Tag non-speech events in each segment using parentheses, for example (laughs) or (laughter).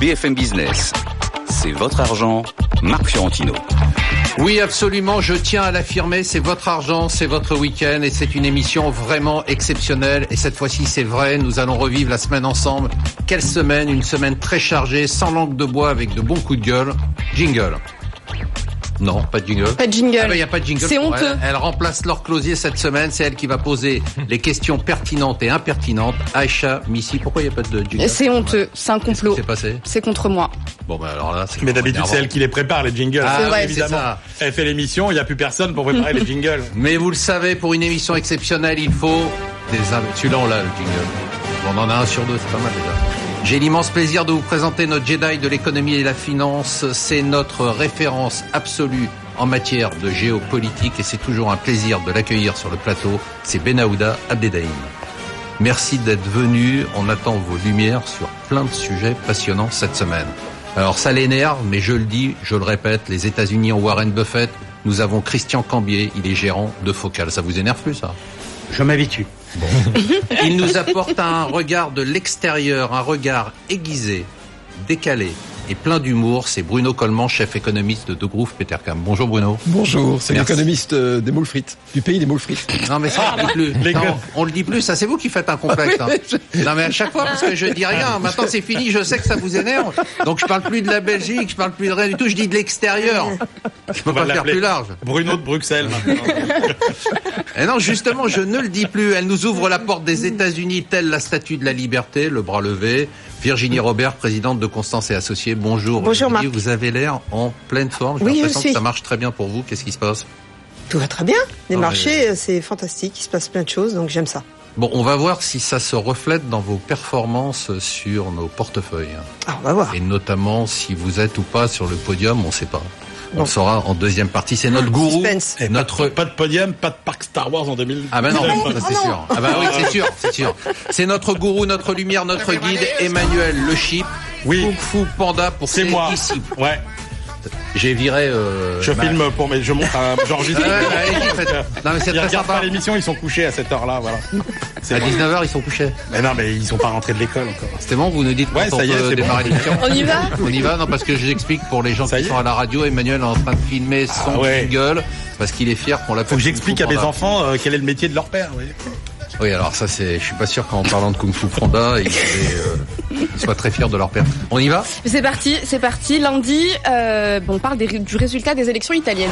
BFM Business. C'est votre argent, Marc Fiorentino. Oui, absolument, je tiens à l'affirmer, c'est votre argent, c'est votre week-end et c'est une émission vraiment exceptionnelle. Et cette fois-ci, c'est vrai, nous allons revivre la semaine ensemble. Quelle semaine, une semaine très chargée, sans langue de bois, avec de bons coups de gueule. Jingle. Non, pas de jingle. Pas de jingle. Ah ben, y a pas de jingle. C'est honteux. Elle. Elle remplace Laure Closier cette semaine. C'est elle qui va poser les questions pertinentes et impertinentes. Aïcha, Missy, pourquoi il n'y a pas de jingle C'est honteux, c'est un complot. s'est passé C'est contre moi. Bon, ben alors là, c'est Mais d'habitude, c'est elle qui les prépare, les jingles. Ah, C'est vrai, c'est évidemment. ça. Elle fait l'émission, il n'y a plus personne pour préparer les jingles. (laughs) Mais vous le savez, pour une émission exceptionnelle, il faut des... Celui-là, on l'a, le jingle. On en a un sur deux, c'est pas mal déjà. J'ai l'immense plaisir de vous présenter notre Jedi de l'économie et de la finance. C'est notre référence absolue en matière de géopolitique et c'est toujours un plaisir de l'accueillir sur le plateau. C'est Benaouda Abdedaïm. Merci d'être venu. On attend vos lumières sur plein de sujets passionnants cette semaine. Alors ça l'énerve, mais je le dis, je le répète, les États-Unis ont Warren Buffett. Nous avons Christian Cambier, il est gérant de Focal. Ça vous énerve plus ça? Je m'habitue. Il nous apporte un regard de l'extérieur, un regard aiguisé, décalé et plein d'humour. C'est Bruno Coleman, chef économiste de De Groove Petercam. Bonjour Bruno. Bonjour, c'est l'économiste euh, des moules frites, du pays des moules frites. (laughs) Non mais ça on le dit plus. Non, on le dit plus, ça c'est vous qui faites un complexe. hein. Non mais à chaque fois parce que je dis rien. Maintenant c'est fini, je sais que ça vous énerve. Donc je parle plus de la Belgique, je parle plus de rien du tout, je dis de l'extérieur. Je peux On pas faire plus large. Bruno de Bruxelles maintenant. (laughs) Et non, justement, je ne le dis plus. Elle nous ouvre la porte des États-Unis, telle la statue de la liberté, le bras levé. Virginie Robert, présidente de Constance et Associés. Bonjour. Bonjour. Marc. Vous avez l'air en pleine forme. J'ai Oui, je l'impression que ça marche très bien pour vous. Qu'est-ce qui se passe? Tout va très bien. Les Non, marchés, euh, c'est fantastique. Il se passe plein de choses, donc j'aime ça. Bon, on va voir si ça se reflète dans vos performances sur nos portefeuilles. Ah, on va voir. Et notamment si vous êtes ou pas sur le podium, on ne sait pas. On le saura en deuxième partie. C'est notre gourou. Et notre pas, de, pas de podium, pas de parc Star Wars en 2000. Ah ben non, Oh ça c'est sûr. Ah ben oui, c'est sûr, c'est sûr. C'est notre gourou, notre lumière, notre guide, Emmanuel Le Chip. Oui. Kung Fu Panda pour C'est moi. disciples. Ouais. J'ai viré. Euh, Je ma- filme pour mes, je montre un, (laughs) j'enregistre. Non mais c'est très sympa. pas l'émission, ils sont couchés à cette heure-là, voilà. C'est À bon. 19h, ils sont couchés. Mais non, mais ils sont pas rentrés de l'école encore. C'était bon, vous nous dites Ouais, quand ça on y est, peut c'est bon. démarrer l'émission. On y va (laughs) On y va Non, parce que j'explique pour les gens Ça qui sont à la radio, Emmanuel est en train de filmer son Ah ouais. jingle parce qu'il est fier qu'on l'appelle. Faut que j'explique à mes enfants euh, quel est le métier de leur père. Oui. Oui, alors ça c'est, je suis pas sûr qu'en parlant de Kung Fu Panda, ils, euh, ils soient très fiers de leur père. On y va? C'est parti, c'est parti. Lundi, euh, on parle du résultat des élections italiennes.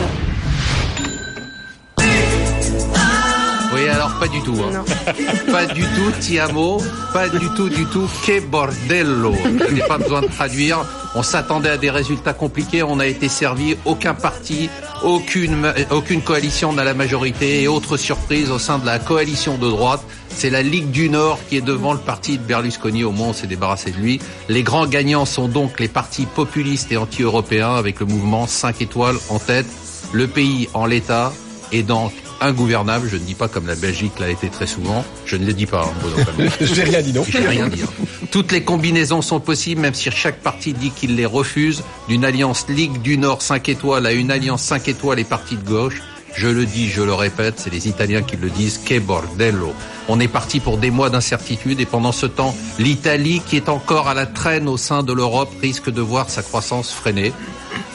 Alors pas du tout. Hein. (laughs) Pas du tout, Tiamo. Pas du tout, du tout. Que bordello. Je n'ai pas besoin de traduire. On s'attendait à des résultats compliqués. On a été servi. Aucun parti, aucune coalition n'a la majorité. Et autre surprise au sein de la coalition de droite, c'est la Ligue du Nord qui est devant le parti de Berlusconi. Au moins, on s'est débarrassé de lui. Les grands gagnants sont donc les partis populistes et anti-européens avec le mouvement 5 étoiles en tête. Le pays en l'état est donc ingouvernable. Je ne dis pas comme la Belgique l'a été très souvent. Je ne le dis pas, hein, Palmer. (laughs) J'ai rien dit non. Je n'ai rien dit. hein. Toutes les combinaisons sont possibles, même si chaque parti dit qu'il les refuse. D'une alliance Ligue du Nord 5 étoiles à une alliance 5 étoiles et partis de gauche. Je le dis, je le répète, c'est les Italiens qui le disent, que bordello. On est parti pour des mois d'incertitude et pendant ce temps, l'Italie, qui est encore à la traîne au sein de l'Europe, risque de voir sa croissance freiner.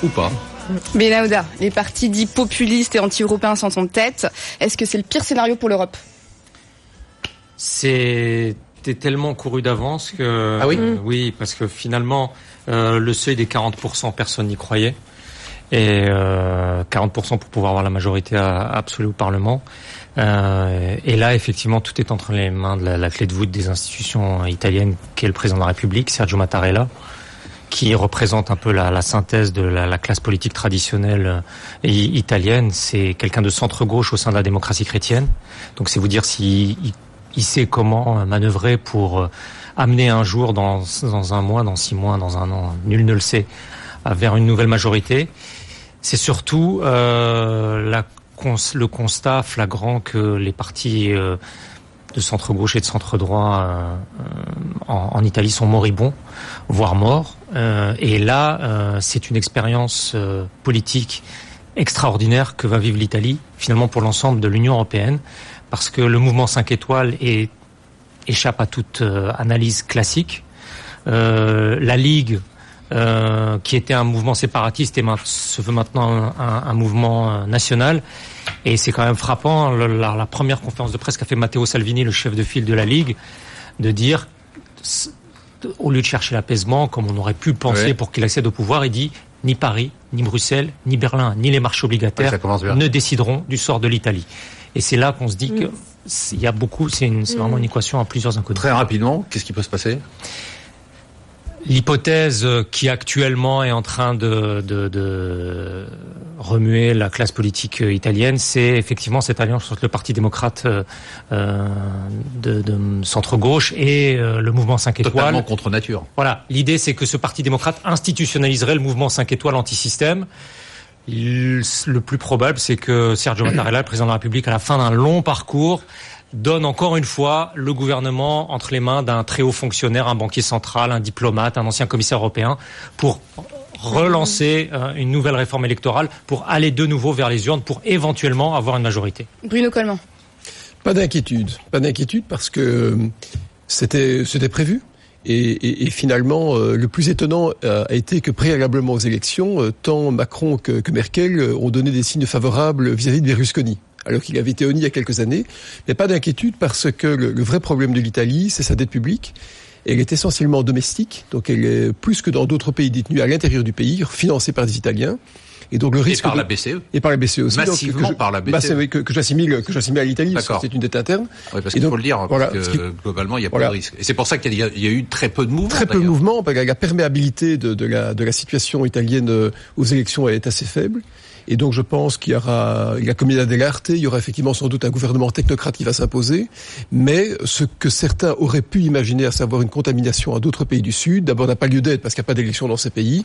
Ou pas. Benahouda, les partis dits populistes et anti-européens sont en tête. Est-ce que c'est le pire scénario pour l'Europe? C'était tellement couru d'avance que Ah oui euh, oui parce que finalement euh, le seuil des 40% personne n'y croyait. Et euh, 40% pour pouvoir avoir la majorité à- absolue au Parlement. Euh, et là effectivement tout est entre les mains de la, la clé de voûte des institutions italiennes qui est le président de la République Sergio Mattarella qui représente un peu la, la synthèse de la, la classe politique traditionnelle euh, italienne. C'est quelqu'un de centre-gauche au sein de la démocratie chrétienne. Donc c'est vous dire s'il il, sait comment euh, manœuvrer pour euh, amener un jour, dans, dans un mois, dans six mois, dans un an, nul ne le sait, vers une nouvelle majorité. C'est surtout euh, la le constat flagrant que les partis euh, de centre-gauche et de centre-droit euh, euh, en, en Italie sont moribonds, voire morts. Euh, et là, euh, c'est une expérience euh, politique extraordinaire que va vivre l'Italie, finalement pour l'ensemble de l'Union européenne, parce que le mouvement 5 étoiles échappe à toute analyse classique. La Ligue qui était un mouvement séparatiste et se veut maintenant un, mouvement national. Et c'est quand même frappant, la, première conférence de presse qu'a fait Matteo Salvini, le chef de file de la Ligue, de dire, au lieu de chercher l'apaisement, comme on aurait pu le penser pour qu'il accède au pouvoir, il dit ni Paris, ni Bruxelles, ni Berlin, ni les marchés obligataires ne décideront du sort de l'Italie. Et c'est là qu'on se dit qu'il mm. y a beaucoup, c'est vraiment une équation à plusieurs inconnus. Très rapidement, qu'est-ce qui peut se passer? L'hypothèse qui actuellement est en train de, de, de, remuer la classe politique italienne, c'est effectivement cette alliance entre le Parti démocrate euh, euh de, de centre-gauche et euh, le mouvement 5 étoiles. Totalement contre nature. Voilà, l'idée c'est que ce Parti démocrate institutionnaliserait le mouvement 5 étoiles anti-système. Le plus probable, c'est que Sergio Mattarella, le président de la République, à la fin d'un long parcours, donne encore une fois le gouvernement entre les mains d'un très haut fonctionnaire, un banquier central, un diplomate, un ancien commissaire européen, pour relancer euh, une nouvelle réforme électorale, pour aller de nouveau vers les urnes, pour éventuellement avoir une majorité. Bruno Coleman. Pas d'inquiétude, pas d'inquiétude parce que euh, c'était c'était prévu. Et, finalement, euh, le plus étonnant a été que préalablement aux élections, tant Macron que, que Merkel ont donné des signes favorables vis-à-vis de Berlusconi alors qu'il avait été honni il y a quelques années. Mais pas d'inquiétude parce que le, vrai problème de l'Italie, c'est sa dette publique. Elle est essentiellement domestique, donc elle est plus que dans d'autres pays détenus à l'intérieur du pays, financée par des Italiens. Et donc le risque et par la BCE et par la BCE aussi massivement que par la BCE que, que j'assimile que j'assimile à l'Italie parce que c'est une dette interne. Oui, parce qu'il faut le dire parce que globalement il y a pas de risque. Et c'est pour ça qu'il y, y, a eu très peu de mouvements. Très peu de mouvements. La perméabilité de, de, la, de la situation italienne euh, aux élections est assez faible. Et donc je pense qu'il y aura la Comunità dell'Arte, il y aura effectivement sans doute un gouvernement technocrate qui va s'imposer, mais ce que certains auraient pu imaginer, à savoir une contamination à d'autres pays du Sud, d'abord n'a pas lieu d'être parce qu'il n'y a pas d'élection dans ces pays,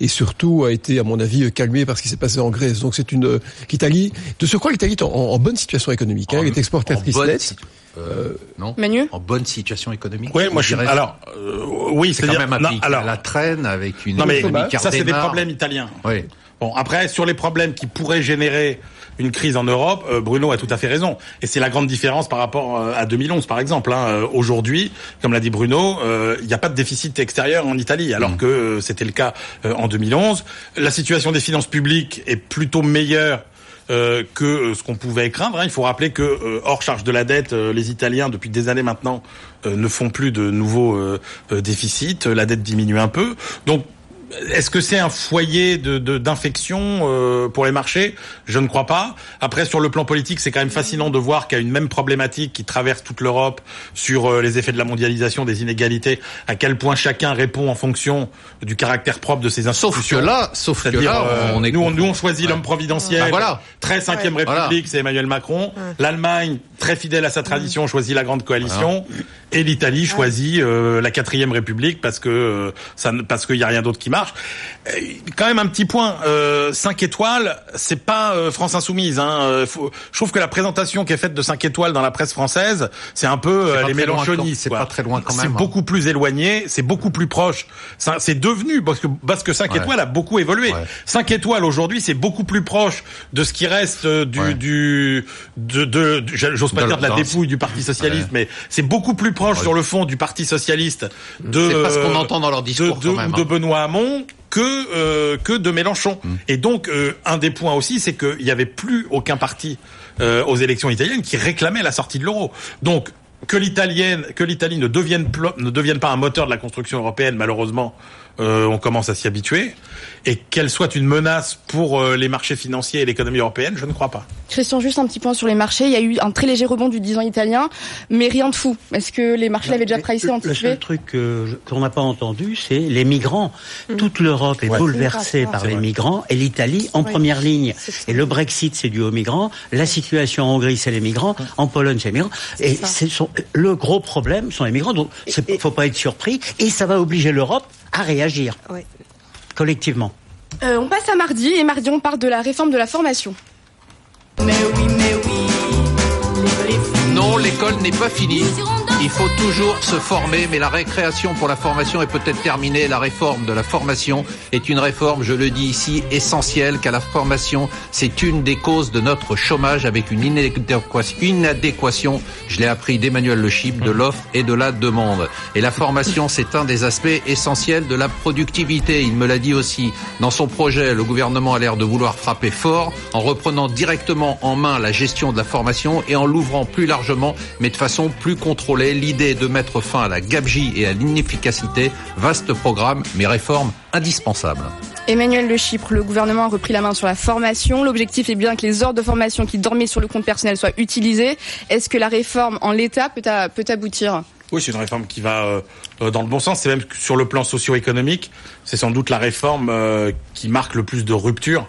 et surtout a été, à mon avis, calmé par ce qui s'est passé en Grèce. Donc c'est une l'Italie. De ce quoi l'Italie est en, bonne situation économique. Hein, elle est exportatrice nette. Euh, non Manu En bonne situation économique Oui, moi je suis. Alors, euh, oui, c'est quand même un pays alors, la traîne avec une. Non mais ça c'est des problèmes italiens. Oui. Bon, après, sur les problèmes qui pourraient générer une crise en Europe, euh, Bruno a tout à fait raison. Et c'est la grande différence par rapport euh, à 2011, par exemple. Hein. Euh, aujourd'hui, comme l'a dit Bruno, il n'y a pas de déficit extérieur en Italie, alors mmh. que c'était le cas en 2011. La situation des finances publiques est plutôt meilleure que ce qu'on pouvait craindre. Hein. Il faut rappeler que hors charge de la dette, les Italiens depuis des années maintenant ne font plus de nouveaux déficits. La dette diminue un peu. Donc est-ce que c'est un foyer de d'infection euh, pour les marchés? Je ne crois pas. Après, sur le plan politique, c'est quand même fascinant de voir qu'il y a une même problématique qui traverse toute l'Europe sur euh, les effets de la mondialisation, des inégalités, à quel point chacun répond en fonction du caractère propre de ses institutions. Sauf que là, sauf que là, euh, on est nous, on, nous, on choisit l'homme providentiel. Ah, voilà. Très cinquième République, c'est Emmanuel Macron. L'Allemagne, très fidèle à sa tradition, choisit la grande coalition. Et l'Italie choisit la quatrième République parce que ça, parce qu'il y a rien d'autre qui marche. Euh, quand même un petit point, euh, 5 étoiles, c'est pas euh, France Insoumise. Hein. Euh, je trouve que la présentation qui est faite de 5 étoiles dans la presse française, c'est un peu les mélanchonistes. C'est pas très loin quand même. C'est hein. beaucoup plus éloigné, c'est beaucoup plus proche. C'est devenu parce que parce que 5 étoiles a beaucoup évolué. 5 étoiles aujourd'hui, c'est beaucoup plus proche de ce qui reste du du de, de, j'ose pas dire de la dépouille du Parti socialiste, mais c'est beaucoup plus proche sur le fond du Parti socialiste de. C'est pas ce qu'on entend dans leur discours de, quand même, de hein. Benoît Hamon que euh, que de Mélenchon. Mm. Et donc euh, un des points aussi, c'est qu'il n'y avait plus aucun parti euh, aux élections italiennes qui réclamait la sortie de l'euro. Donc que l'italienne, que l'Italie ne devienne ne devienne pas un moteur de la construction européenne, malheureusement, on commence à s'y habituer et qu'elle soit une menace pour euh, les marchés financiers et l'économie européenne, je ne crois pas. Christian, juste un petit point sur les marchés. Il y a eu un très léger rebond du 10 ans italien, mais rien de fou. Est-ce que les marchés l'avaient déjà pricé, anticipé Le seul truc qu'on n'a pas entendu, c'est les migrants. Mm. Toute l'Europe est bouleversée par les migrants et l'Italie en première ligne. Et le Brexit, c'est dû aux migrants. La situation en Hongrie, c'est les migrants. En Pologne, c'est les migrants. Et le gros problème sont les migrants. Donc, il faut pas être surpris. Et ça va obliger l'Europe à réagir collectivement. Euh, on passe à mardi et mardi on parle de la réforme de la formation. Mais oui, mais oui. Non, l'école n'est pas finie. Il faut toujours se former, mais la récréation pour la formation est peut-être terminée. La réforme de la formation est une réforme, je le dis ici, essentielle, car la formation, c'est une des causes de notre chômage avec une inadéquation, je l'ai appris d'Emmanuel Le Chip, de l'offre et de la demande. Et la formation, c'est un des aspects essentiels de la productivité. Il me l'a dit aussi. Dans son projet, le gouvernement a l'air de vouloir frapper fort en reprenant directement en main la gestion de la formation et en l'ouvrant plus largement, mais de façon plus contrôlée. L'idée de mettre fin à la gabegie et à l'inefficacité. Vaste programme, mais réforme indispensable. Emmanuel Le Chypre, le gouvernement a repris la main sur la formation. L'objectif est bien que les ordres de formation qui dormaient sur le compte personnel soient utilisés. Est-ce que la réforme en l'état peut, aboutir? Oui, c'est une réforme qui va euh, euh, dans le bon sens. C'est même sur le plan socio-économique, c'est sans doute la réforme euh, qui marque le plus de rupture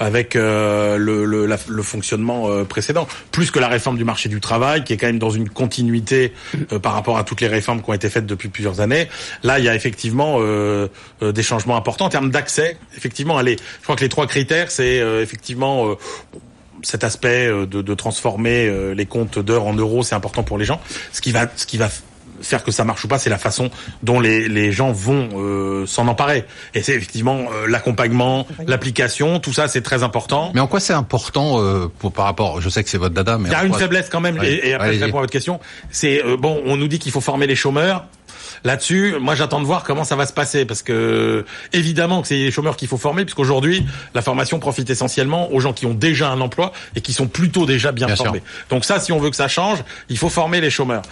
avec euh, le, le, le, fonctionnement euh, précédent, plus que la réforme du marché du travail, qui est quand même dans une continuité euh, par rapport à toutes les réformes qui ont été faites depuis plusieurs années. Là, il y a effectivement des changements importants en termes d'accès. Effectivement, allez, je crois que les trois critères, c'est effectivement cet aspect de, de transformer les comptes d'heures en euros, c'est important pour les gens. Ce qui va, ce qui va faire que ça marche ou pas, c'est la façon dont les, les gens vont euh, s'en emparer. Et c'est effectivement euh, l'accompagnement, l'application, tout ça, c'est très important. Mais en quoi c'est important euh, pour par rapport Je sais que c'est votre dada, mais il y a une faiblesse quand même. Et, après, je réponds à votre question. C'est bon, on nous dit qu'il faut former les chômeurs. Là-dessus, moi j'attends de voir comment ça va se passer parce que évidemment que c'est les chômeurs qu'il faut former puisqu'aujourd'hui la formation profite essentiellement aux gens qui ont déjà un emploi et qui sont plutôt déjà bien, formés. Donc ça, si on veut que ça change, il faut former les chômeurs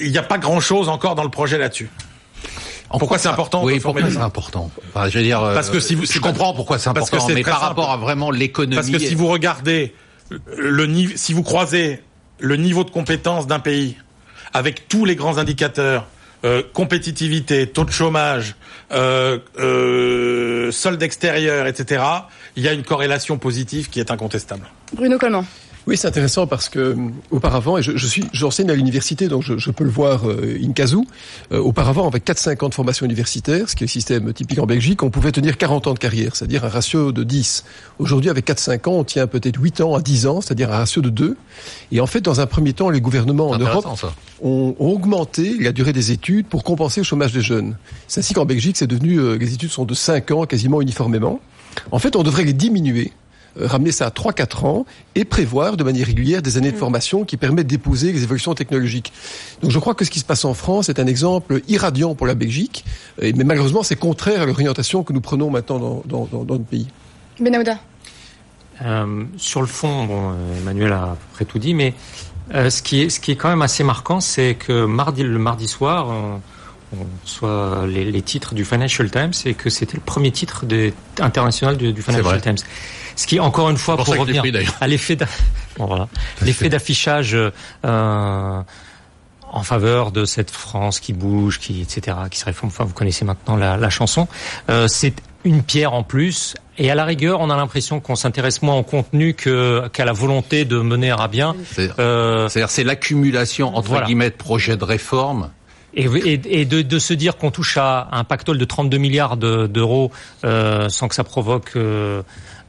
il n'y a pas grand-chose encore dans le projet là-dessus. Pourquoi c'est important Oui, pourquoi c'est important Je veux dire, parce que si vous, je comprends pourquoi c'est important, parce que mais par rapport à vraiment l'économie. Parce que si vous regardez le niveau, si vous croisez le niveau de compétence d'un pays avec tous les grands indicateurs, euh, compétitivité, taux de chômage, euh, euh, solde extérieur, etc., il y a une corrélation positive qui est incontestable. Bruno comment oui, c'est intéressant parce que euh, auparavant, et je, je suis, j'enseigne à l'université, donc je, je, peux le voir euh, in casu. Euh, auparavant, avec 4-5 ans de formation universitaire, ce qui est le système typique en Belgique, on pouvait tenir 40 ans de carrière, c'est-à-dire un ratio de 10. Aujourd'hui, avec 4-5 ans, on tient peut-être 8 ans à 10 ans, c'est-à-dire un ratio de 2. Et en fait, dans un premier temps, les gouvernements en Europe ont, ont, augmenté la durée des études pour compenser le chômage des jeunes. C'est ainsi qu'en Belgique, c'est devenu, euh, les études sont de 5 ans quasiment uniformément. En fait, on devrait les diminuer ramener ça à 3-4 ans et prévoir de manière régulière des années de mm. formation qui permettent d'épouser les évolutions technologiques. Donc je crois que ce qui se passe en France est un exemple irradiant pour la Belgique, mais malheureusement c'est contraire à l'orientation que nous prenons maintenant dans, dans, notre pays. Benahouda. Euh, sur le fond, bon, euh, Emmanuel a à peu près tout dit, mais ce, qui est, ce qui est quand même assez marquant, c'est que mardi, le mardi soir, on, soit les, titres du Financial Times et que c'était le premier titre international du, du Financial Times. Ce qui, encore une fois, pour, revenir à l'effet d'affichage euh, en faveur de cette France qui bouge, qui etc., qui se réforme. Enfin, vous connaissez maintenant la, chanson. Euh, c'est une pierre en plus. Et à la rigueur, on a l'impression qu'on s'intéresse moins au contenu qu'à la volonté de mener à bien. Euh, C'est-à-dire, c'est l'accumulation entre guillemets de projets de réforme et, de, de, se dire qu'on touche à un pactole de 32 milliards d'euros euh, sans que ça provoque euh,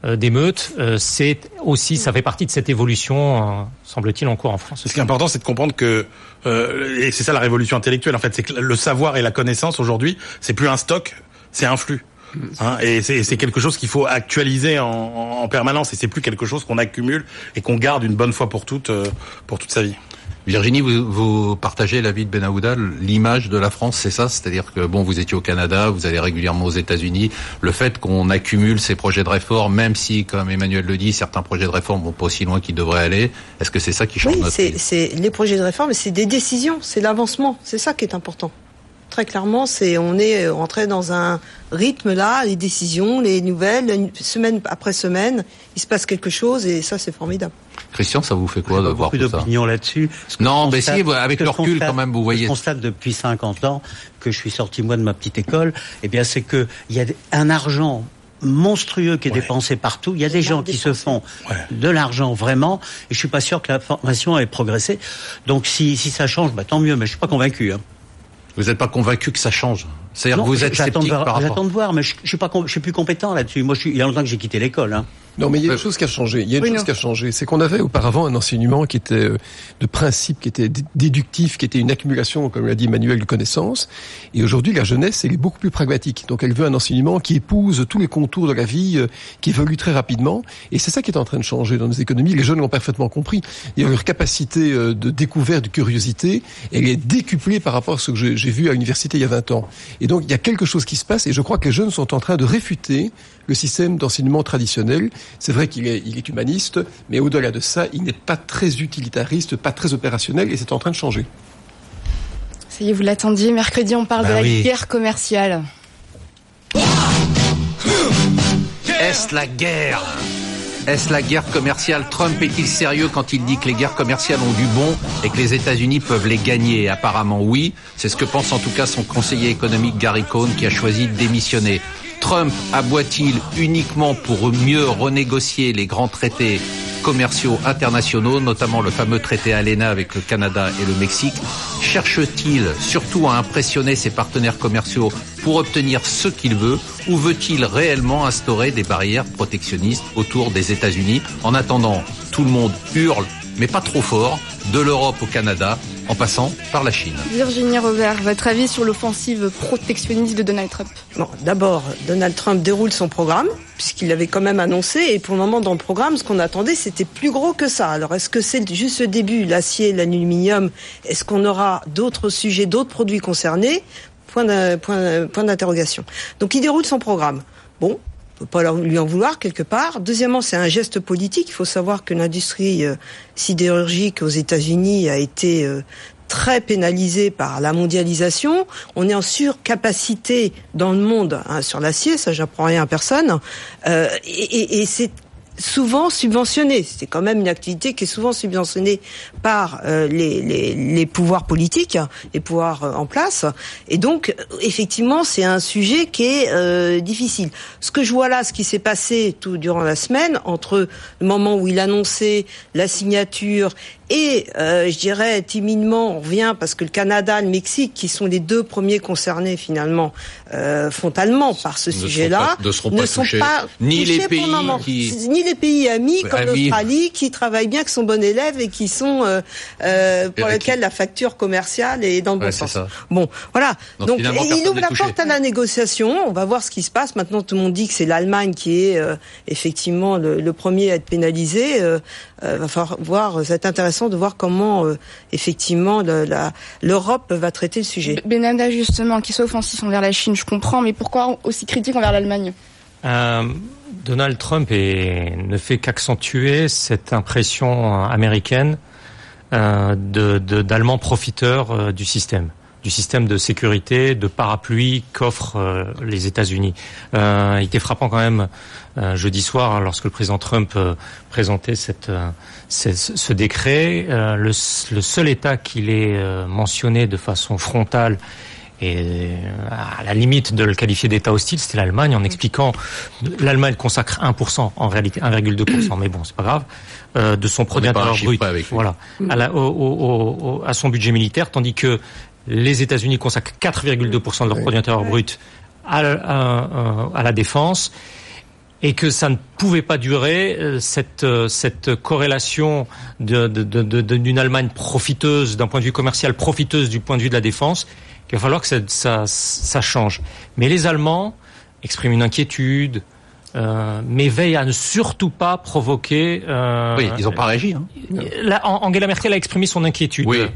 euh, d'émeutes, euh, c'est aussi, ça fait partie de cette évolution, euh, semble-t-il, en cours en France. Ce qui est important, c'est de comprendre que, et c'est ça la révolution intellectuelle, en fait, c'est que le savoir et la connaissance aujourd'hui, c'est plus un stock, c'est un flux. Hein, et c'est quelque chose qu'il faut actualiser en, en, permanence et c'est plus quelque chose qu'on accumule et qu'on garde une bonne fois pour toutes pour toute sa vie. Virginie, vous, vous partagez l'avis de Benahouda, l'image de la France, c'est ça? C'est-à-dire que bon, vous étiez au Canada, vous allez régulièrement aux États-Unis. Le fait qu'on accumule ces projets de réforme, même si, comme Emmanuel le dit, certains projets de réforme vont pas aussi loin qu'ils devraient aller, est-ce que c'est ça qui change oui, notre c'est les projets de réforme, c'est des décisions, c'est l'avancement, c'est ça qui est important. Très clairement, c'est on est rentré dans un rythme là, les décisions, les nouvelles, semaine après semaine, il se passe quelque chose et ça c'est formidable. Christian, ça vous fait quoi de voir tout ça d'opinion là-dessus. Non, mais si, avec le recul quand même, vous voyez. Je constate depuis 50 ans que je suis sorti moi de ma petite école. Eh bien, c'est que il y a un argent monstrueux qui est dépensé partout. Il y a des gens qui se font de l'argent vraiment, et je suis pas sûr que la formation ait progressé. Donc si, si ça change, bah, tant mieux, mais je suis pas convaincu. Hein. Vous n'êtes pas convaincu que ça change? C'est-à-dire que vous êtes sceptique par rapport... J'attends de voir, mais je, je suis pas, je suis plus compétent là-dessus. Moi, je suis, il y a longtemps que j'ai quitté l'école. Hein. Non, mais il y a une chose qui a changé. Il y a une chose qui a changé, c'est qu'on avait auparavant un enseignement qui était euh, de principe, qui était déductif, qui était une accumulation, comme l'a dit Emmanuel, de connaissances. Et aujourd'hui, la jeunesse, elle est beaucoup plus pragmatique. Donc, elle veut un enseignement qui épouse tous les contours de la vie, euh, qui évolue très rapidement. Et c'est ça qui est en train de changer dans nos économies. Les jeunes l'ont parfaitement compris. Il y a leur capacité euh, de découverte, de curiosité, elle est décuplée par rapport à ce que j'ai vu à l'université il y a 20 ans. Et donc, il y a quelque chose qui se passe. Et je crois que les jeunes sont en train de réfuter le système d'enseignement traditionnel. C'est vrai qu'il est, il est humaniste, mais au-delà de ça, il n'est pas très utilitariste, pas très opérationnel, et c'est en train de changer. Ça y est, vous l'attendiez. Mercredi, on parle Bah de la oui. guerre commerciale. Est-ce la guerre? Est-ce la guerre commerciale? Trump est-il sérieux quand il dit que les guerres commerciales ont du bon et que les États-Unis peuvent les gagner? Apparemment oui. C'est ce que pense en tout cas son conseiller économique Gary Cohn qui a choisi de démissionner. Trump aboie-t-il uniquement pour mieux renégocier les grands traités commerciaux internationaux, notamment le fameux traité ALENA avec le Canada et le Mexique? Cherche-t-il surtout à impressionner ses partenaires commerciaux pour obtenir ce qu'il veut? Ou veut-il réellement instaurer des barrières protectionnistes autour des États-Unis? En attendant, tout le monde hurle, mais pas trop fort, de l'Europe au Canada, en passant par la Chine. Virginie Robert, votre avis sur l'offensive protectionniste de Donald Trump Bon, d'abord, Donald Trump déroule son programme, puisqu'il l'avait quand même annoncé, et pour le moment, dans le programme, ce qu'on attendait, c'était plus gros que ça. Alors, est-ce que c'est juste le début, l'acier, l'aluminium? Est-ce qu'on aura d'autres sujets, d'autres produits concernés? Point d'un- point- point d'interrogation. Donc, il déroule son programme. Bon, on peut pas lui en vouloir quelque part. Deuxièmement, c'est un geste politique. Il faut savoir que l'industrie euh, sidérurgique aux États-Unis a été euh, très pénalisée par la mondialisation. On est en surcapacité dans le monde hein, sur l'acier, ça j'apprends rien à personne. Euh, et et- et c'est souvent subventionné. C'est quand même une activité qui est souvent subventionnée par euh, les, les, pouvoirs politiques, les pouvoirs euh, en place. Et donc, effectivement, c'est un sujet qui est euh, difficile. Ce que je vois là, ce qui s'est passé tout durant la semaine, entre le moment où il annonçait la signature et, euh, je dirais, timidement, on revient parce que le Canada, le Mexique, qui sont les deux premiers concernés finalement euh, frontalement par ce Ne sujet-là, pas- ne sont touchés. pas Ni les touchés pays qui- ni les pays amis comme l'Australie qui travaillent bien, qui sont bons élèves et qui sont euh, euh, pour lesquels la facture commerciale est dans le Ouais, bon sens. ça. Bon, voilà. Donc, il ouvre la touché. porte à la négociation. On va voir ce qui se passe. Maintenant, tout le monde dit que c'est l'Allemagne qui est euh, effectivement le, le premier à être pénalisé. Euh, euh, va falloir voir. C'est intéressant de voir comment euh, effectivement l'Europe va traiter le sujet. Benada, justement, qui soit offensif envers la Chine, je comprends, mais pourquoi aussi critique envers l'Allemagne? Euh, Donald Trump est- ne fait qu'accentuer cette impression euh, américaine euh, de- de- d'Allemands profiteurs euh, du système, du système de sécurité, de parapluie qu'offrent euh, les États-Unis. Euh, il était frappant quand même euh, jeudi soir lorsque le président Trump euh, présentait cette, euh, ce, ce décret. euh, le, le seul État qu'il ait euh, mentionné de façon frontale et à la limite de le qualifier d'État hostile, c'était l'Allemagne, en expliquant l'Allemagne consacre 1%, en réalité 1,2%, mais bon, c'est pas grave, euh, de son produit intérieur brut, voilà, à, la- au- au- au- à son budget militaire, tandis que les États-Unis consacrent 4,2% de leur produit intérieur brut à, la- à- à la défense. Et que ça ne pouvait pas durer euh, cette euh, cette corrélation de- de- de- de- de- d'une Allemagne profiteuse d'un point de vue commercial, profiteuse du point de vue de la défense, qu'il va falloir que ça, ça, ça change. Mais les Allemands expriment une inquiétude, euh, mais veillent à ne surtout pas provoquer. euh, Oui, ils n'ont pas réagi. Hein. la- An- Angela Merkel a exprimé son inquiétude Oui.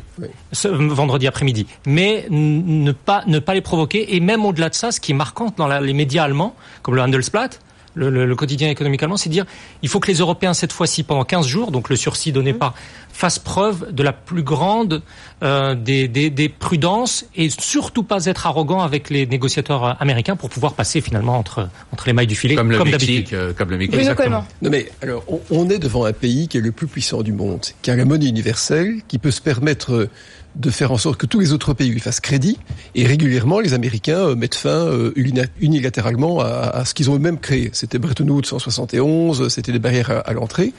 ce vendredi après-midi, mais ne pas ne pas les provoquer et même au-delà de ça, ce qui est marquant dans la- les médias allemands, comme le Handelsblatt, le, le- le quotidien économique allemand, c'est dire il faut que les Européens cette fois-ci pendant 15 jours, donc le sursis donné par, fassent preuve de la plus grande euh, des, des, des prudences et surtout pas être arrogants avec les négociateurs euh, américains pour pouvoir passer finalement entre entre les mailles du filet Comme le d'habitude. Mexique. euh, Comme le Mexique. Exactement. Non mais alors, on, on est devant un pays qui est le plus puissant du monde, qui a la monnaie universelle, qui peut se permettre euh, de faire en sorte que tous les autres pays lui fassent crédit, et régulièrement les Américains euh, mettent fin euh, unilatéralement à, à ce qu'ils ont eux-mêmes créé. C'était Bretton Woods en 71, c'était des barrières à, à l'entrée,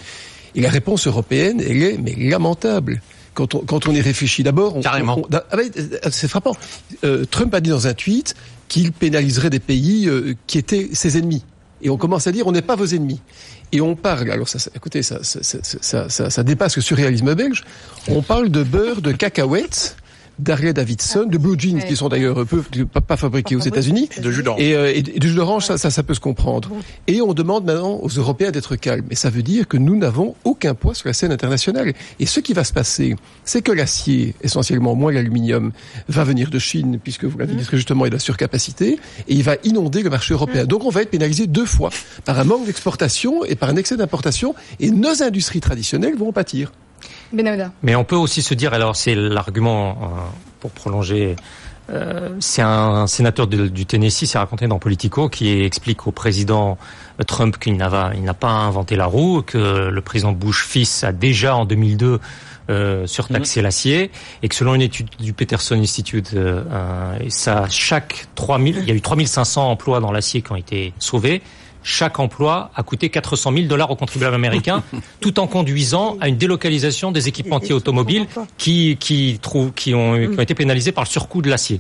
et la réponse européenne, elle est mais lamentable. Quand on, quand on y réfléchit d'abord, on- Carrément. ah ouais, euh, c'est frappant. Euh, Trump a dit dans un tweet qu'il pénaliserait des pays euh, qui étaient ses ennemis. Et on commence à dire on n'est pas vos ennemis. Et on parle, alors ça, écoutez, ça, ça, ça, dépasse le surréalisme belge, on parle de beurre de cacahuètes d'Harley Davidson, de Blue Jeans, qui sont d'ailleurs peu, pas, fabriqués aux États-Unis, de jus d'orange. Et, euh, et, de jus d'orange, ça, ça, ça, peut se comprendre. Et on demande maintenant aux Européens d'être calmes. Et ça veut dire que nous n'avons aucun poids sur la scène internationale. Et ce qui va se passer, c'est que l'acier, essentiellement moins l'aluminium, va venir de Chine, puisque vous l'avez dit très justement, il a surcapacité, et il va inonder le marché européen. Donc on va être pénalisé deux fois, par un manque d'exportation et par un excès d'importation, et nos industries traditionnelles vont en pâtir. Mais on peut aussi se dire, alors c'est l'argument euh, pour prolonger. Euh, c'est un sénateur de, du Tennessee, c'est raconté dans Politico, qui explique au président Trump qu'il n'a pas inventé la roue, que le président Bush fils a déjà en 2002 euh, surtaxé mmh. l'acier et que selon une étude du Peterson Institute, euh, ça chaque 3000, il y a eu 3500 emplois dans l'acier qui ont été sauvés chaque emploi a coûté 400 000 dollars aux contribuables américains, (laughs) tout en conduisant à une délocalisation des équipementiers automobiles qui, qui, qui, ont, qui ont été pénalisés par le surcoût de l'acier.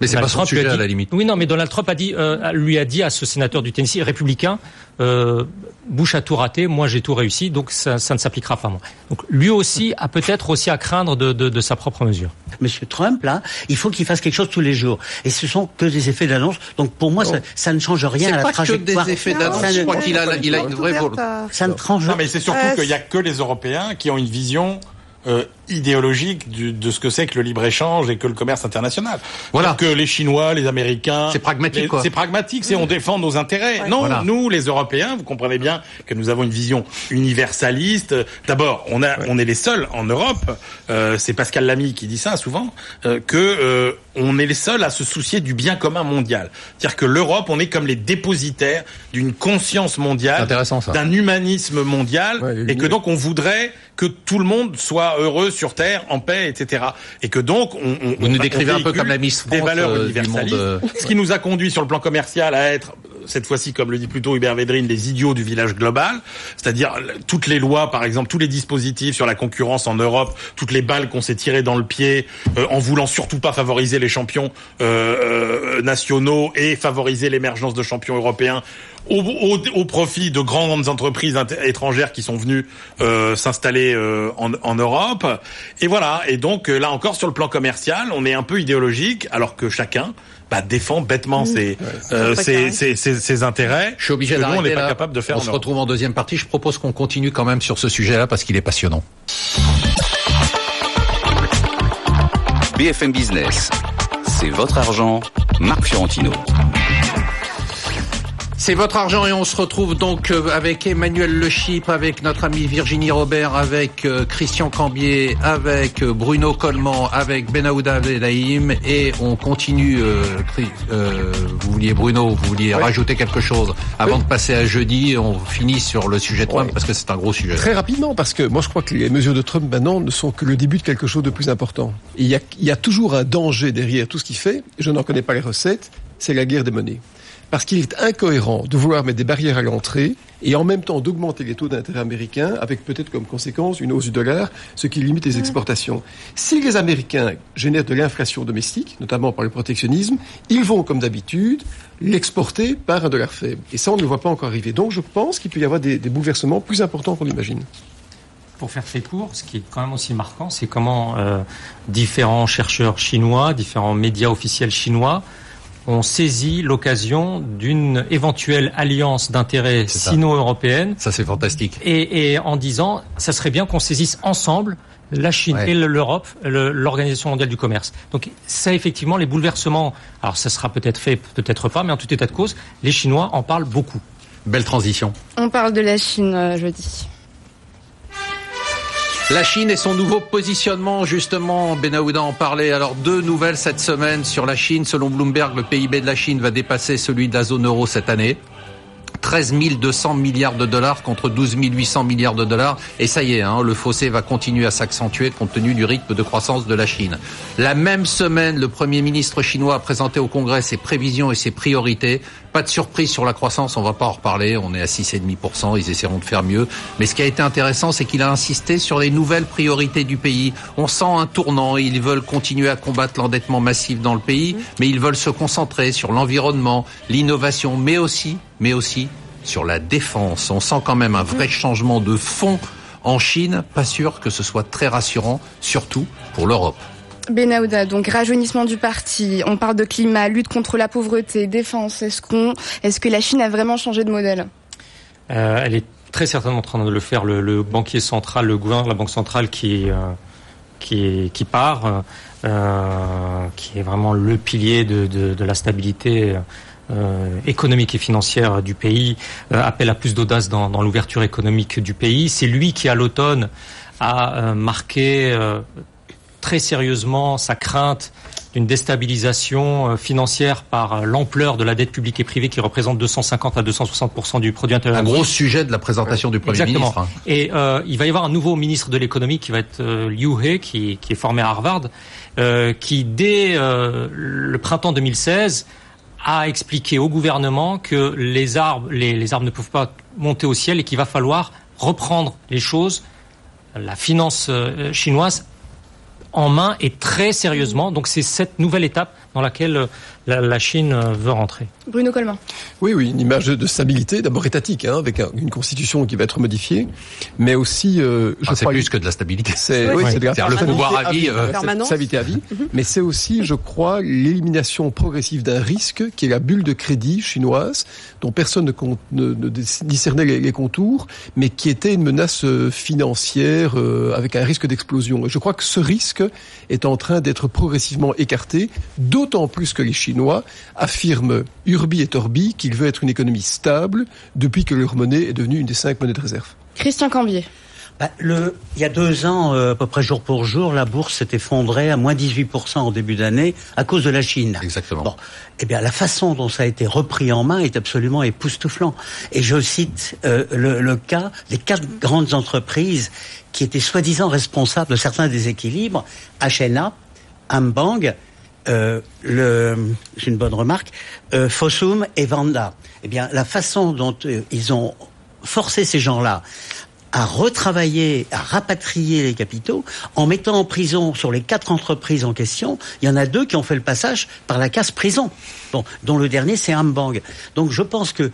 Mais c'est pas son sujet à la limite. Oui, non, mais Donald Trump a dit, euh, lui a dit à ce sénateur du Tennessee, républicain, euh, Bush a tout raté, moi j'ai tout réussi, donc ça, ça ne s'appliquera pas à moi. Donc lui aussi a peut-être aussi à craindre de, de, de, sa propre mesure. Monsieur Trump, là, il faut qu'il fasse quelque chose tous les jours. Et ce sont que des effets d'annonce. Donc pour moi, ça, ça, ne change rien à la pas trajectoire. Que des effets d'annonce. Je crois qu'il a, il a une vraie volonté. Ça ne change. Non, mais c'est surtout qu'il n'y a que les Européens qui ont une vision euh, idéologique du, de ce que c'est que le libre échange et que le commerce international. Voilà. Que les Chinois, les Américains, c'est pragmatique. C'est pragmatique, c'est on défend nos intérêts. Non, voilà. nous, les Européens, vous comprenez bien que nous avons une vision universaliste. D'abord, on a, ouais. on est les seuls en Europe. Euh, c'est Pascal Lamy qui dit ça souvent euh, que euh, on est les seuls à se soucier du bien commun mondial. C'est-à-dire que l'Europe, on est comme les dépositaires d'une conscience mondiale, d'un humanisme mondial, ouais, et que donc on voudrait que tout le monde soit heureux sur terre, en paix, etc. Et que donc on, on vous nous décrivez un peu comme la Miss France des valeurs euh, universalistes, euh... ce qui nous a conduit sur le plan commercial à être cette fois-ci, comme le dit plutôt Hubert Védrine, les idiots du village global, c'est-à-dire toutes les lois, par exemple, tous les dispositifs sur la concurrence en Europe, toutes les balles qu'on s'est tirées dans le pied, euh, en voulant surtout pas favoriser les champions euh, nationaux et favoriser l'émergence de champions européens au, au, au, profit de grandes entreprises étrangères qui sont venues euh, s'installer euh, en, en, Europe. Et voilà. Et donc là encore sur le plan commercial, on est un peu idéologique, alors que chacun bah, défend bêtement ses, euh, ses, ses, ses, intérêts. Je suis obligé d'arrêter. On n'est pas capable de faire. On se retrouve en deuxième partie. Je propose qu'on continue quand même sur ce sujet-là parce qu'il est passionnant. BFM Business, c'est votre argent, Marc Fiorentino. C'est votre argent et on se retrouve donc avec Emmanuel Le Chypre, avec notre amie Virginie Robert, avec Christian Cambier, avec Bruno Coleman, avec Benaouda Abdelhaim et on continue. Euh, euh, vous vouliez Bruno, vous vouliez oui. rajouter quelque chose avant oui. de passer à jeudi. On finit sur le sujet Trump oui. parce que c'est un gros sujet. Très rapidement parce que moi je crois que les mesures de Trump maintenant ne sont que le début de quelque chose de plus important. Il y a, il y a toujours un danger derrière tout ce qu'il fait. Je n'en connais pas les recettes. C'est la guerre des monnaies parce qu'il est incohérent de vouloir mettre des barrières à l'entrée et en même temps d'augmenter les taux d'intérêt américains avec peut-être comme conséquence une hausse du dollar, ce qui limite les exportations. Si les Américains génèrent de l'inflation domestique, notamment par le protectionnisme, ils vont, comme d'habitude, l'exporter par un dollar faible. Et ça, on ne le voit pas encore arriver. Donc je pense qu'il peut y avoir des, des bouleversements plus importants qu'on l'imagine pour faire très court, ce qui est quand même aussi marquant, c'est comment euh, différents chercheurs chinois, différents médias officiels chinois ont saisi l'occasion d'une éventuelle alliance d'intérêts sino-européenne. Ça, c'est fantastique. Et, et, en disant, ça serait bien qu'on saisisse ensemble la Chine ouais. et l'Europe, l'Organisation mondiale du commerce. Donc ça, effectivement, les bouleversements, alors ça sera peut-être fait, peut-être pas, mais en tout état de cause, les Chinois en parlent beaucoup. Belle transition. On parle de la Chine euh, jeudi. La Chine et son nouveau positionnement, justement, Benaouda en parlait. Alors, deux nouvelles cette semaine sur la Chine. Selon Bloomberg, le PIB de la Chine va dépasser celui de la zone euro cette année. 13 200 milliards de dollars contre 12 800 milliards de dollars. Et ça y est, hein, le fossé va continuer à s'accentuer compte tenu du rythme de croissance de la Chine. La même semaine, le Premier ministre chinois a présenté au Congrès ses prévisions et ses priorités. Pas de surprise sur la croissance, on va pas en reparler. On est à 6,5%, ils essaieront de faire mieux. Mais ce qui a été intéressant, c'est qu'il a insisté sur les nouvelles priorités du pays. On sent un tournant. Ils veulent continuer à combattre l'endettement massif dans le pays, mais ils veulent se concentrer sur l'environnement, l'innovation, mais aussi mais aussi sur la défense. On sent quand même un vrai changement de fond en Chine. Pas sûr que ce soit très rassurant, surtout pour l'Europe. Benahouda, donc rajeunissement du parti, on parle de climat, lutte contre la pauvreté, défense. Est-ce qu'on, est-ce que la Chine a vraiment changé de modèle? Euh, Elle est très certainement en train de le faire. Le, banquier central, le gouverneur de la banque centrale qui euh, part, euh, qui est vraiment le pilier de, la stabilité. Économique et financière du pays, appelle à plus d'audace dans l'ouverture économique du pays. C'est lui qui, à l'automne, a marqué très sérieusement sa crainte d'une déstabilisation euh, financière par euh, l'ampleur de la dette publique et privée qui représente 250 à 260 du produit intérieur. Un gros sujet de la présentation du Premier Exactement. ministre. Et euh, il va y avoir un nouveau ministre de l'économie qui va être euh, Liu He, qui, qui, est formé à Harvard, euh, qui dès le printemps 2016 a expliqué au gouvernement que les arbres, les, les arbres ne peuvent pas monter au ciel et qu'il va falloir reprendre les choses, la finance chinoise en main et très sérieusement. Donc c'est cette nouvelle étape dans laquelle euh, la, Chine euh, veut rentrer. Bruno Coleman. Oui, oui, une image de, stabilité, d'abord étatique, hein, avec une constitution qui va être modifiée, mais aussi, euh, je ah, crois, plus que de la stabilité. C'est oui, c'est le pouvoir à vie, euh... stabilité à vie. Mhm. Mais c'est aussi, je crois, l'élimination progressive d'un risque qui est la bulle de crédit chinoise, dont personne ne, compte, ne, ne discernait les, les, contours, mais qui était une menace financière avec un risque d'explosion. Et je crois que ce risque est en train d'être progressivement écarté, d'autant plus que les Chinois affirment urbi et orbi qu'il veut être une économie stable depuis que leur monnaie est devenue une des cinq monnaies de réserve. Christian Cambier. Bah, le, il y a deux ans, euh, à peu près jour pour jour, la bourse s'est effondrée à moins 18% au début d'année à cause de la Chine. Exactement. Bon, eh bien, la façon dont ça a été repris en main est absolument époustouflant. Et je cite euh, le, le, cas des quatre grandes entreprises qui étaient soi-disant responsables de certains déséquilibres, HNA, Ambang, euh, une bonne remarque, euh, Fossum et Vanda. Eh bien, la façon dont euh, ils ont forcé ces gens-là à retravailler, à rapatrier les capitaux, en mettant en prison sur les quatre entreprises en question, il y en a deux qui ont fait le passage par la casse prison, bon, dont le dernier c'est Ambang. Donc je pense que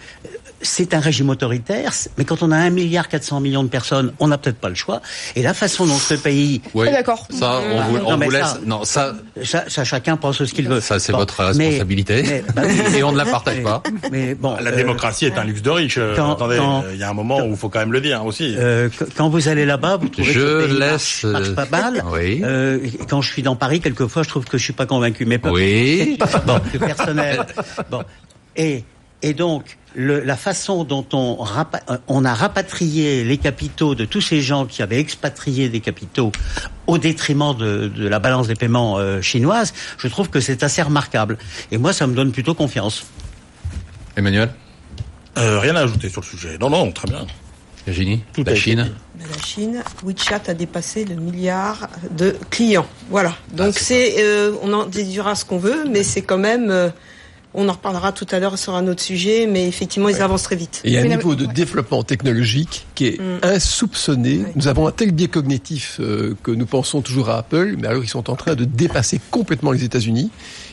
c'est un régime autoritaire, mais quand on a un milliard 400 millions de personnes, on n'a peut-être pas le choix. Et la façon dont ce pays, oui, ah, d'accord, ça, on vous, on vous laisse. non, ça, ça, chacun pense ce qu'il veut. Ça, c'est votre responsabilité, mais, bah (laughs) et on ne la partage pas. (laughs) Mais bon, la euh, démocratie est un luxe de riche. Quand, Attendez, il y a un moment où il faut quand même le dire aussi. Euh, quand vous allez là-bas, vous trouvez je que laisse marche, pas mal. (laughs) Oui. Euh, quand je suis dans Paris, quelquefois, je trouve que je suis pas convaincu. Mais oui. bon, personnel. Bon. Et et donc, le, la façon dont on, euh, on a rapatrié les capitaux de tous ces gens qui avaient expatrié des capitaux au détriment de, de la balance des paiements euh, chinoise, je trouve que c'est assez remarquable. Et moi, ça me donne plutôt confiance. Emmanuel? Euh, Rien à ajouter sur le sujet. Non, non, très bien. Virginie? La Chine? La Chine, WeChat a dépassé le milliard de clients. Voilà. Donc ah, c'est, euh, on en déduira ce qu'on veut, mais c'est quand même euh, on en reparlera tout à l'heure sur un autre sujet, mais effectivement, ils avancent très vite. il y a un niveau de développement technologique qui est mm. insoupçonné. Nous avons un tel biais cognitif euh, que nous pensons toujours à Apple, mais alors ils sont en train de dépasser complètement les États-Unis.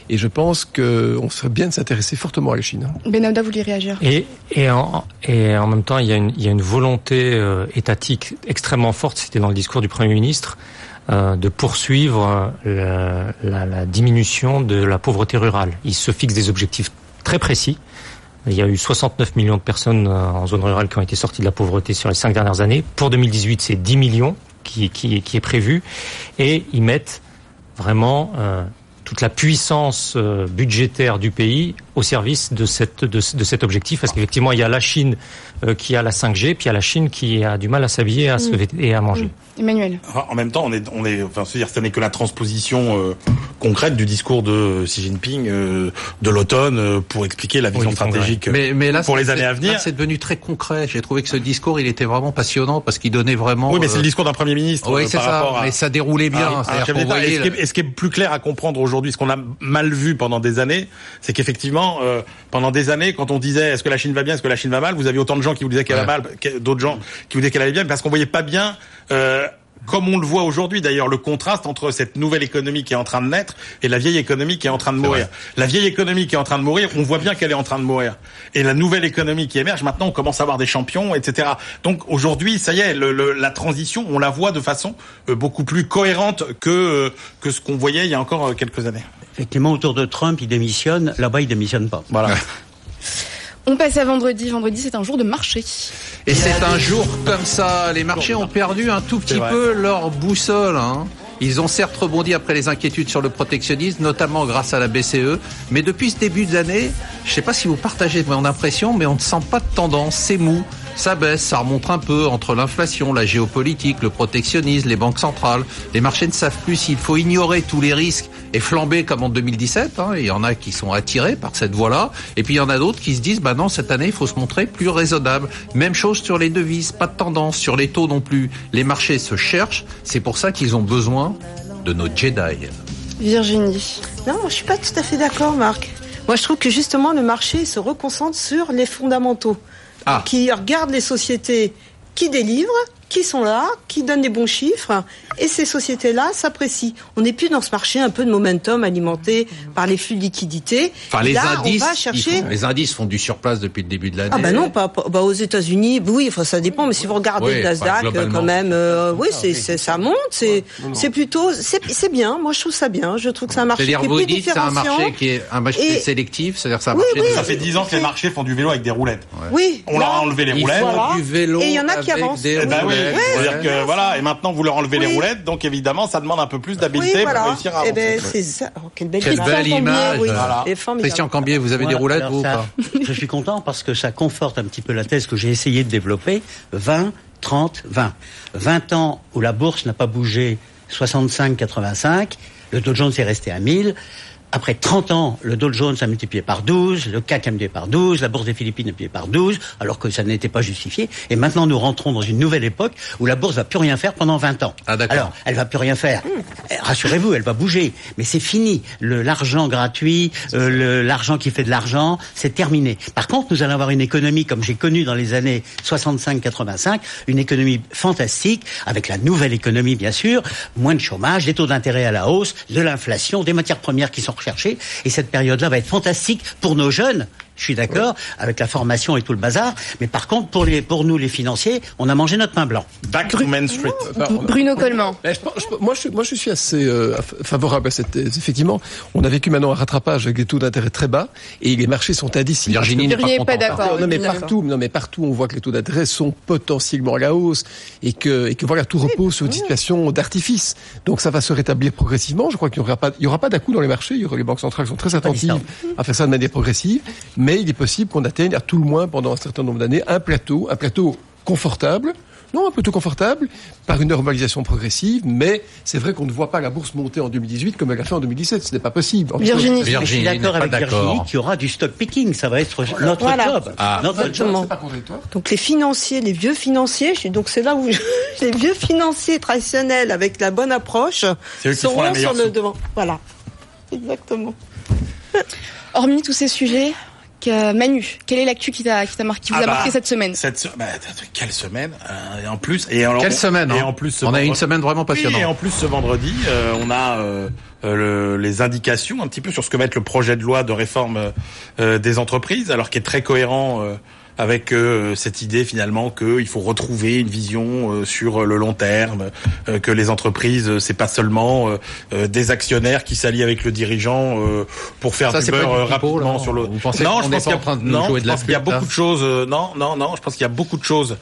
Et je pense qu'on serait bien de s'intéresser fortement à la Chine. Benauda voulait réagir? Et, et, en, et en même temps, il y a une, il y a une volonté euh, étatique extrêmement forte, c'était dans le discours du Premier ministre, de poursuivre la, la, diminution de la pauvreté rurale. Il se fixe des objectifs très précis. Il y a eu 69 millions de personnes euh, en zone rurale qui ont été sorties de la pauvreté sur les cinq dernières années. Pour 2018, c'est 10 millions qui, qui, qui, est prévu. Et ils mettent vraiment euh, toute la puissance euh, budgétaire du pays au service de, cette, de, de cet objectif. Parce qu'effectivement, il y a la Chine euh, qui a la 5G, puis il y a la Chine qui a du mal à s'habiller à se, mm. et à manger. Mm. Emmanuel. En même temps, on est, on est, enfin, c'est-à-dire, ce n'est que la transposition euh, concrète du discours de Xi Jinping euh, de l'automne euh, pour expliquer la vision stratégique mais, mais là, pour les années à venir. C'est devenu très concret. J'ai trouvé que ce discours, il était vraiment passionnant parce qu'il donnait vraiment. Oui, mais c'est le discours d'un premier ministre. Oui, c'est ça. Mais ça déroulait bien. À, et, ce qui est plus clair à comprendre aujourd'hui, ce qu'on a mal vu pendant des années, c'est qu'effectivement, pendant des années, quand on disait est-ce que la Chine va bien, est-ce que la Chine va mal, vous aviez autant de gens qui vous disaient qu'elle va mal, d'autres gens qui vous disaient qu'elle allait bien, parce qu'on voyait pas bien euh, comme on le voit aujourd'hui d'ailleurs, le contraste entre cette nouvelle économie qui est en train de naître et la vieille économie qui est en train de mourir. La vieille économie qui est en train de mourir, on voit bien qu'elle est en train de mourir. Et la nouvelle économie qui émerge, maintenant on commence à avoir des champions, etc. Donc aujourd'hui, ça y est, le, la transition, on la voit de façon euh, beaucoup plus cohérente que, euh, que ce qu'on voyait il y a encore euh, quelques années. Effectivement, autour de Trump, il démissionne. Là-bas, il démissionne pas. Voilà. (laughs) On passe à vendredi. Vendredi, c'est un jour de marché. Et c'est un jour comme ça. Les marchés ont perdu un tout petit peu leur boussole. Hein. Ils ont certes rebondi après les inquiétudes sur le protectionnisme, notamment grâce à la BCE. Mais depuis ce début d'année, je ne sais pas si vous partagez mon impression, mais on ne sent pas de tendance. C'est mou ça baisse, ça remonte un peu entre l'inflation, la géopolitique, le protectionnisme, les banques centrales. Les marchés ne savent plus s'il faut ignorer tous les risques et flamber comme en 2017. Hein. Il y en a qui sont attirés par cette voie-là. Et puis il y en a d'autres qui se disent, bah non, cette année, il faut se montrer plus raisonnable. Même chose sur les devises, pas de tendance. Sur les taux non plus. Les marchés se cherchent. C'est pour ça qu'ils ont besoin de nos Jedi. Virginie. Non, moi, je suis pas tout à fait d'accord, Marc. Moi, je trouve que justement, le marché se reconcentre sur les fondamentaux. Ah. qui regardent les sociétés qui délivrent, qui sont là, qui donnent des bons chiffres, et ces sociétés-là s'apprécient. On n'est plus dans ce marché un peu de momentum alimenté par les flux de liquidités. Enfin, les Là, indices, on va chercher. font- les indices font du surplace depuis le début de l'année. Ah bah non, pas, pas- bah aux États-Unis, oui, enfin ça dépend, mais si vous regardez Oui, le Nasdaq, quand même, euh, oui, c'est, c'est- ça monte, c'est, c'est plutôt, c'est, c'est bien. Moi, je trouve ça bien. Je trouve que c'est un marché qui C'est-à-dire, est vous plus dites, c'est un marché qui est un marché Et- sélectif, c'est-à-dire c'est un Oui, marché oui. de- Ça fait 10 ans que les marchés font du vélo avec des roulettes. Oui. On leur a enlevé les roulettes. du vélo Et il y en a qui avancent. des Eh ben oui, roulettes, c'est-à-dire ouais. que voilà, et maintenant vous leur enlevez les roulettes, donc évidemment ça demande un peu plus d'habileté Oui, voilà. pour réussir à Eh ben, c'est ça. Oh, quelle belle, Quelle Christian belle Cambier, image. oui. Voilà. Et formidable. Christian Cambier, vous avez des roulettes, alors vous ou pas? Je suis content parce que ça conforte un petit peu la thèse que j'ai essayé de développer. 20, 30, 20. 20 ans où la bourse n'a pas bougé 65, 85, le Dow Jones est resté à 1000. Après 30 ans, le Dow Jones a multiplié par 12, le CAC a multiplié par 12, la bourse des Philippines a multiplié par 12, alors que ça n'était pas justifié. Et maintenant, nous rentrons dans une nouvelle époque où la bourse va plus rien faire pendant 20 ans. Ah. Alors, elle va plus rien faire. Eh, Rassurez-vous, elle va bouger, mais c'est fini. L'argent gratuit, euh, l'argent qui fait de l'argent, c'est terminé. Par contre, nous allons avoir une économie comme j'ai connu dans les années 65-85, une économie fantastique avec la nouvelle économie bien sûr, moins de chômage, des taux d'intérêt à la hausse, de l'inflation, des matières premières qui sont recherchées et cette période-là va être fantastique pour nos jeunes. Je suis d'accord avec la formation et tout le bazar, mais par contre pour les pour nous les financiers, on a mangé notre pain blanc. Back to Main Street. Bruno Coleman. Je je- moi, je, moi, je suis assez euh, favorable à cette thèse. Effectivement, on a vécu maintenant un rattrapage avec des taux d'intérêt très bas et les marchés sont indicibles. Virginie n'est pas d'accord. Non, mais partout, non, mais partout, on voit que les taux d'intérêt sont potentiellement à la hausse et que, et que voilà, tout repose sur une situation d'artifice. Donc, ça va se rétablir progressivement. Je crois qu'il n'y aura pas, il y aura pas d'un coup dans les marchés. Il y aura, les banques centrales sont très attentives à faire ça de manière progressive. Mais il est possible qu'on atteigne à tout le moins pendant un certain nombre d'années un plateau, un plateau confortable. Non, un plateau confortable, par une normalisation progressive, mais c'est vrai qu'on ne voit pas la bourse monter en 2018 comme elle l'a fait en 2017. Ce n'est pas possible. En Virginie. Mais je suis d'accord pas avec d'accord. Virginie qu'il y aura du stock picking, ça va être notre Voilà. job. Ah. Notre job. Exactement. C'est pas. Donc les financiers, les vieux financiers, donc c'est là où (laughs) les vieux financiers traditionnels avec la bonne approche la seront sur le devant. Voilà. Exactement. Hormis tous ces sujets, que, Manu, quelle est l'actu qui t'a qui t'a marqué, qui vous Ah a bah, marqué cette semaine? Cette bah, quelle semaine euh, Et en plus, et alors, Quelle semaine Et hein? en plus, ce On a une semaine vraiment Oui, passionnante. et en plus, ce vendredi, euh, on a euh, euh, le- les indications un petit peu sur ce que va être le projet de loi de réforme euh, des entreprises, alors qui est très cohérent euh, avec euh, cette idée finalement qu'il faut retrouver une vision euh, sur le long terme, euh, que les entreprises, euh, c'est pas seulement euh, euh, des actionnaires qui s'allient avec le dirigeant euh, pour faire Ça, du beurre rapidement là sur le. Vous pensez non, je pense qu'il y a- de non, je pense qu'il y beaucoup de choses. euh, non, non, non. Je pense qu'il y a beaucoup de choses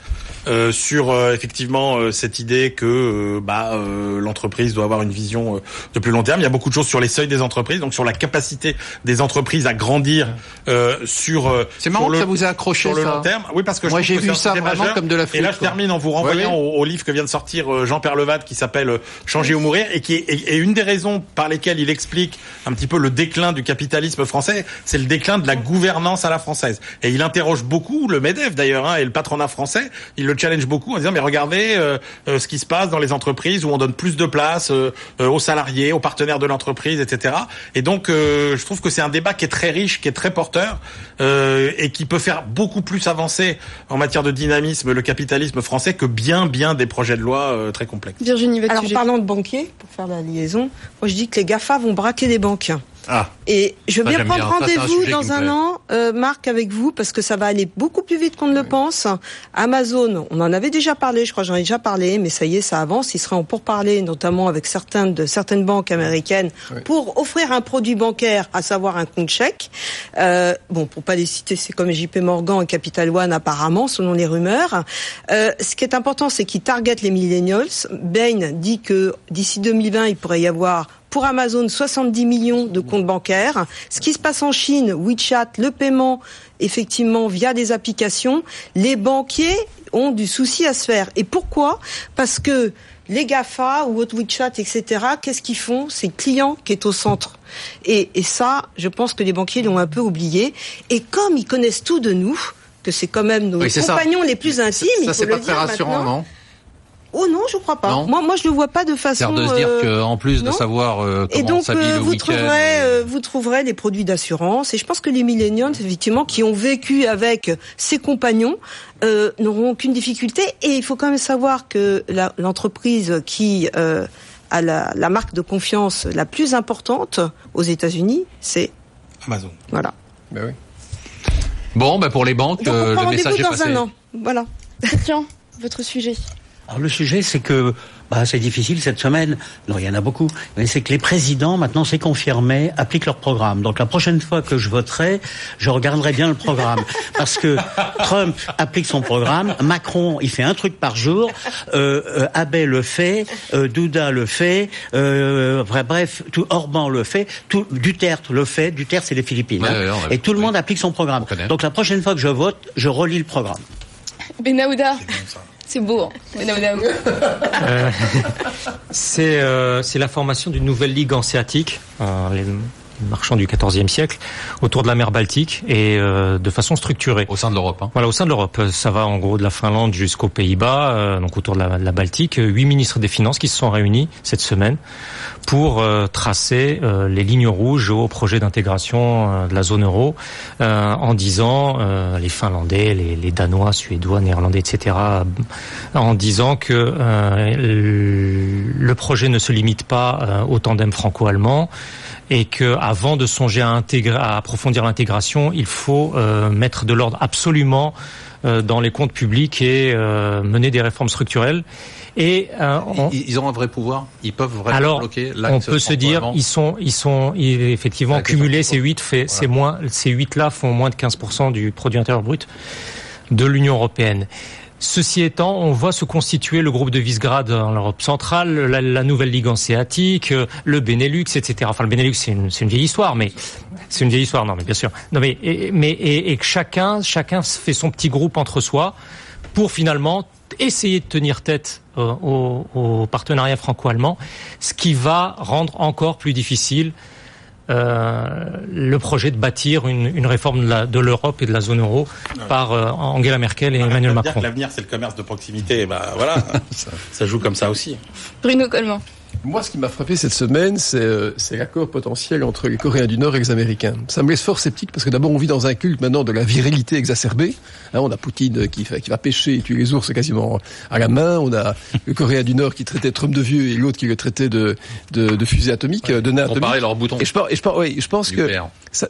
euh, sur euh, effectivement euh, cette idée que euh, bah, euh, l'entreprise doit avoir une vision euh, de plus long terme. Il y a beaucoup de choses sur les seuils des entreprises, donc sur la capacité des entreprises à grandir euh, sur. euh, C'est marrant sur que le- ça vous ait accroché, sur le ça. long terme. Oui, parce que Moi, j'ai que vu ça vraiment majeur. comme de la Et flûte, là, je quoi. termine en vous renvoyant au, au livre que vient de sortir euh, Jean Perlevat qui s'appelle Changer ou mourir et qui est et, et une des raisons par lesquelles il explique un petit peu le déclin du capitalisme français, c'est le déclin de la gouvernance à la française. Et il interroge beaucoup le Medef d'ailleurs hein, et le patronat français. Il le le challenge beaucoup en disant mais regardez euh, euh, ce qui se passe dans les entreprises où on donne plus de place euh, aux salariés, aux partenaires de l'entreprise, etc. Et donc je trouve que c'est un débat qui est très riche, qui est très porteur et qui peut faire beaucoup plus avancer en matière de dynamisme le capitalisme français que bien bien des projets de loi très complexes. Virginie, Alors parlant de banquiers, pour faire la liaison, moi je dis que les Gafa vont braquer des banques. Ah. Et je vais bien prendre rendez-vous dans un an, euh, Marc, avec vous, parce que ça va aller beaucoup plus vite qu'on ne le pense. Amazon, on en avait déjà parlé, je crois j'en ai déjà parlé, mais ça y est, ça avance. Ils seraient en pourparler, notamment avec certaines de certaines banques américaines, pour offrir un produit bancaire, à savoir un compte chèque. Euh, bon, pour pas les citer, c'est comme JP Morgan et Capital One apparemment, selon les rumeurs. Euh, ce qui est important, c'est qu'ils targetent les millennials. Bain dit que d'ici 2020, il pourrait y avoir pour Amazon 70 millions de comptes bancaires. Ce qui se passe en Chine, WeChat, le paiement, effectivement, via des applications, les banquiers ont du souci à se faire. Et pourquoi? Parce que les GAFA ou autres WeChat, etc., qu'est-ce qu'ils font? C'est le client qui est au centre. Et, ça, je pense que les banquiers l'ont un peu oublié. Et comme ils connaissent tout de nous, que c'est quand même nos compagnons les plus intimes, ça, c'est pas très rassurant, non? Oh non, je crois pas. Moi, moi, je le vois pas de façon. C'est de se dire euh, qu'en plus de savoir euh, comment et donc, euh, vous trouverez, vous trouverez des produits d'assurance. Et je pense que les millennials, effectivement, qui ont vécu avec ses compagnons, n'auront aucune difficulté. Et il faut quand même savoir que l'entreprise qui a la, la, marque de confiance la plus importante aux États-Unis, c'est Amazon. Voilà. Ben oui. Bon, ben pour les banques, le message est dans. Un an. Voilà. Tiens, votre sujet. Alors le sujet, c'est que bah, c'est difficile cette semaine. Non, il y en a beaucoup. Mais c'est que les présidents, maintenant, c'est confirmé, appliquent leur programme. Donc la prochaine fois que je voterai, je regarderai bien le programme. (laughs) Parce que Trump applique son programme, Macron, il fait un truc par jour, euh, euh Abbé le fait, euh, Douda le fait, euh, bref, tout, Orban le fait, tout, Duterte le fait. Duterte, c'est les Philippines. hein. et tout le monde applique son programme. Donc la prochaine fois que je vote, je relis le programme. Benahouda. C'est beau. Hein. (laughs) Euh, c'est euh, la formation d'une nouvelle ligue hanséatique. Euh, les marchands du XIVe siècle autour de la mer Baltique et euh, de façon structurée. Au sein de l'Europe. Hein. Voilà, au sein de l'Europe. Ça va en gros de la Finlande jusqu'aux Pays-Bas, euh, donc autour de la, de la, Baltique. Huit ministres des Finances qui se sont réunis cette semaine pour euh, tracer les lignes rouges au projet d'intégration de la zone euro en disant, les Finlandais, les, les, Danois, Suédois, Néerlandais, etc., en disant que le projet ne se limite pas au tandem franco-allemand, et que avant de songer à, intégrer, à approfondir l'intégration, il faut euh, mettre de l'ordre absolument euh, dans les comptes publics et euh, mener des réformes structurelles. Et ils ont un vrai pouvoir? Ils peuvent vraiment alors, bloquer. On peut se dire, ils sont, ils sont effectivement cumulés. Ces huit fait, c'est moins, ces huit là font moins de 15% du produit intérieur brut de l'Union européenne. Ceci étant, on voit se constituer le groupe de Visegrad en Europe centrale, la, nouvelle Ligue hanséatique, euh, le Benelux, etc. Enfin, le Benelux, c'est une, vieille histoire, mais c'est une vieille histoire, non, mais bien sûr. Non, mais et, que chacun, chacun fait son petit groupe entre soi pour finalement essayer de tenir tête euh, au, partenariat franco-allemand, ce qui va rendre encore plus difficile le projet de bâtir une, une réforme de l'Europe et de la zone euro par euh, Angela Merkel et Emmanuel Macron. L'avenir, c'est le commerce de proximité. Bah voilà, ça, (laughs) ça, joue comme ça aussi. Bruno Coleman. Moi, ce qui m'a frappé cette semaine, euh, c'est l'accord potentiel entre les Coréens du Nord et les Américains. Ça me laisse fort sceptique parce que d'abord, on vit dans un culte maintenant de la virilité exacerbée. Hein, on a Poutine qui, qui va pêcher et tuer les ours quasiment à la main. On a le Coréen du Nord qui traitait Trump de vieux et l'autre qui le traitait de, de, de fusée atomique, de nain atomique. leurs boutons. Et je, et je, oui, je pense que ça,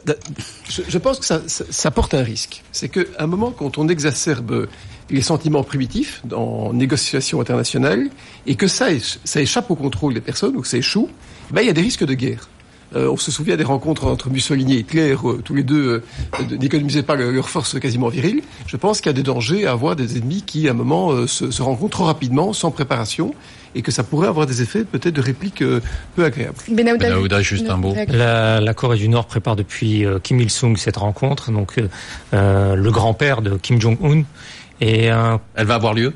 je, je, pense que ça, ça, ça porte un risque. C'est qu'à un moment, quand on exacerbe les sentiments primitifs en négociation internationale et que ça, ça échappe au contrôle des personnes ou que ça échoue, ben, il y a des risques de guerre. Euh, on se souvient des rencontres entre Mussolini et Hitler, euh, tous les deux euh, n'économisaient pas leur force quasiment virile. Je pense qu'il y a des dangers à avoir des ennemis qui, à un moment, se, se, rencontrent trop rapidement, sans préparation, et que ça pourrait avoir des effets peut-être de réplique peu agréables. Benahouda, juste un mot. La, la, Corée du Nord prépare depuis Kim Il-sung cette rencontre, donc le grand-père de Kim Jong-un. Et euh, elle va avoir lieu?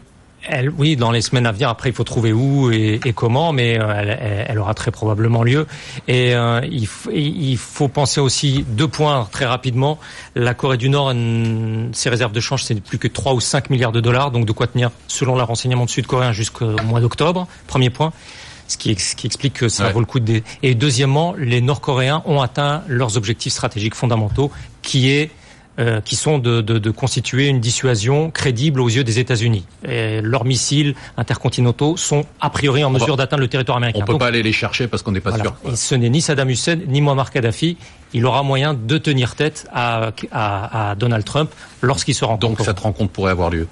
Elle, oui, dans les semaines à venir. Après, il faut trouver où et, et comment, mais euh, elle, elle- aura très probablement lieu. Et euh, il, il faut penser aussi deux points très rapidement. La Corée du Nord, ses réserves de change, c'est plus que 3 ou 5 milliards de dollars, donc de quoi tenir, selon le renseignement de Sud-Coréen, jusqu'au mois d'octobre. Premier point. Ce qui, ce qui explique que ça Ouais. vaut le coup de... Et deuxièmement, les Nord-Coréens ont atteint leurs objectifs stratégiques fondamentaux, qui est euh, qui sont de, de, de constituer une dissuasion crédible aux yeux des États-Unis. Leurs missiles intercontinentaux sont a priori en mesure d'atteindre le territoire américain. On peut Donc, pas aller les chercher parce qu'on n'est pas voilà. sûr. Et ce n'est ni Saddam Hussein ni Muammar Kadhafi. Il aura moyen de tenir tête à, à, à Donald Trump lorsqu'il se rencontre. Donc cette rencontre pourrait avoir lieu.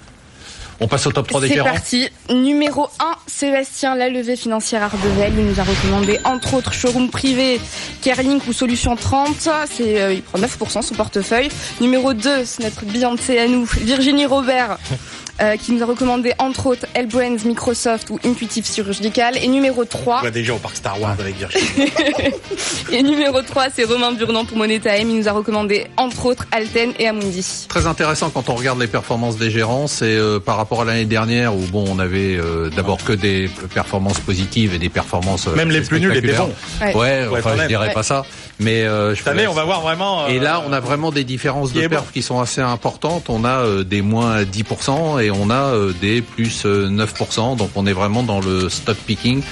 On passe au top 3 des C'est parti. Numéro 1, Sébastien Lalevé Financière Ardevel. Il nous a recommandé entre autres showroom privé, Kerlink ou Solution 30. C'est, euh, il prend 9% son portefeuille. Numéro 2, c'est notre Beyoncé à nous, Virginie Robert. Euh, qui nous a recommandé entre autres L-Brands, Microsoft ou Intuitive Surgical. Et numéro 3, On va déjà au parc Star Wars avec Virginie. (laughs) et numéro 3, c'est Romain Burnand pour Money Time. Il nous a recommandé entre autres Alten et Amundi. Très intéressant quand on regarde les performances des gérants, c'est euh, par rapport à l'année dernière où bon on avait euh, d'abord que des performances positives et des performances euh, Même les plus nuls étaient bons. Ouais. Ouais, enfin je dirais Ouais. pas ça, mais euh, je Cette année, laisse- on va voir vraiment. euh, Et là, on a vraiment des différences de perf bon. qui sont assez importantes. On a euh, des moins 10% et on a euh, des plus euh, 9%. Donc on est vraiment dans le stock picking.